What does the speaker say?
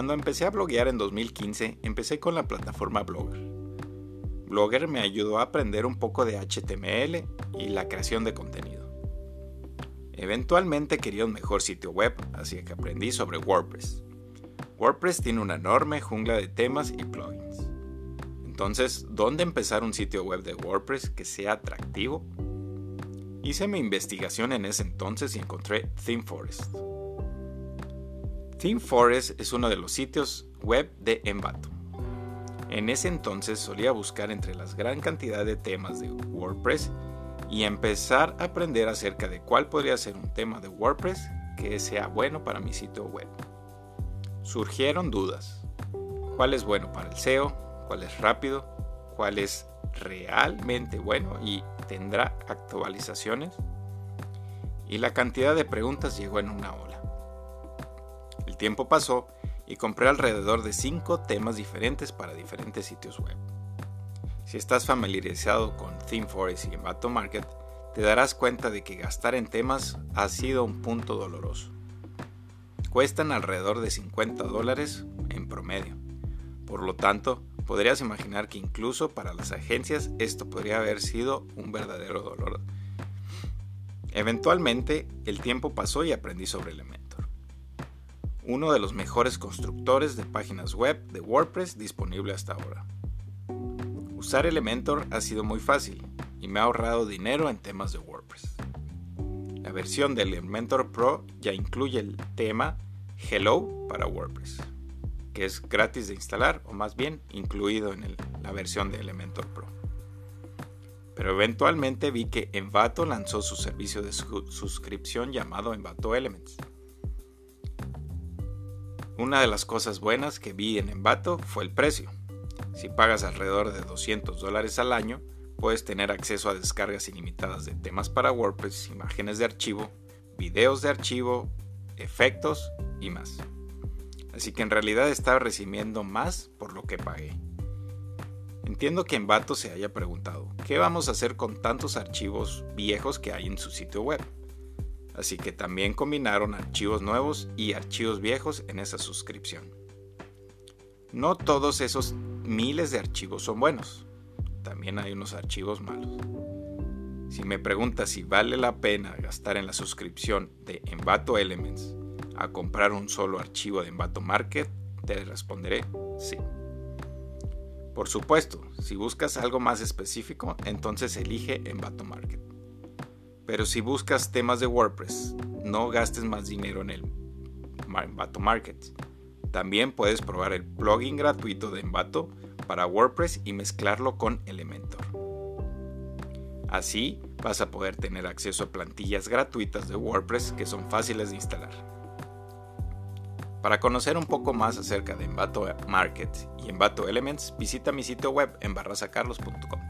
Cuando empecé a bloguear en 2015, empecé con la plataforma Blogger. Blogger me ayudó a aprender un poco de HTML y la creación de contenido. Eventualmente quería un mejor sitio web, así que aprendí sobre WordPress. WordPress tiene una enorme jungla de temas y plugins. Entonces, ¿dónde empezar un sitio web de WordPress que sea atractivo? Hice mi investigación en ese entonces y encontré ThemeForest. ThemeForest es uno de los sitios web de Envato. En ese entonces solía buscar entre la gran cantidad de temas de WordPress y empezar a aprender acerca de cuál podría ser un tema de WordPress que sea bueno para mi sitio web. Surgieron dudas. ¿Cuál es bueno para el SEO? ¿Cuál es rápido? ¿Cuál es realmente bueno y tendrá actualizaciones? Y la cantidad de preguntas llegó en una ola. El tiempo pasó y compré alrededor de 5 temas diferentes para diferentes sitios web. Si estás familiarizado con ThemeForest y Envato Market, te darás cuenta de que gastar en temas ha sido un punto doloroso. Cuestan alrededor de 50 dólares en promedio. Por lo tanto, podrías imaginar que incluso para las agencias esto podría haber sido un verdadero dolor. Eventualmente, el tiempo pasó y aprendí sobre Elementor, uno de los mejores constructores de páginas web de WordPress disponible hasta ahora. Usar Elementor ha sido muy fácil y me ha ahorrado dinero en temas de WordPress. La versión de Elementor Pro ya incluye el tema Hello para WordPress, que es gratis de instalar o más bien incluido en la versión de Elementor Pro. Pero eventualmente vi que Envato lanzó su servicio de suscripción llamado Envato Elements. Una de las cosas buenas que vi en Envato fue el precio si pagas alrededor de 200 dólares al año, puedes tener acceso a descargas ilimitadas de temas para WordPress, imágenes de archivo, videos de archivo, efectos y más. Así que en realidad estaba recibiendo más por lo que pagué. Entiendo que Envato se haya preguntado, ¿qué vamos a hacer con tantos archivos viejos que hay en su sitio web? Así que también combinaron archivos nuevos y archivos viejos en esa suscripción. No todos esos miles de archivos son buenos. También hay unos archivos malos. Si me preguntas si vale la pena gastar en la suscripción de Envato Elements a comprar un solo archivo de Envato Market, te responderé sí. Por supuesto, si buscas algo más específico, entonces elige Envato Market. Pero si buscas temas de WordPress, no gastes más dinero en el Envato Market. También puedes probar el plugin gratuito de Envato para WordPress y mezclarlo con Elementor. Así vas a poder tener acceso a plantillas gratuitas de WordPress que son fáciles de instalar. Para conocer un poco más acerca de Envato Market y Envato Elements, visita mi sitio web en barrasacarlos.com.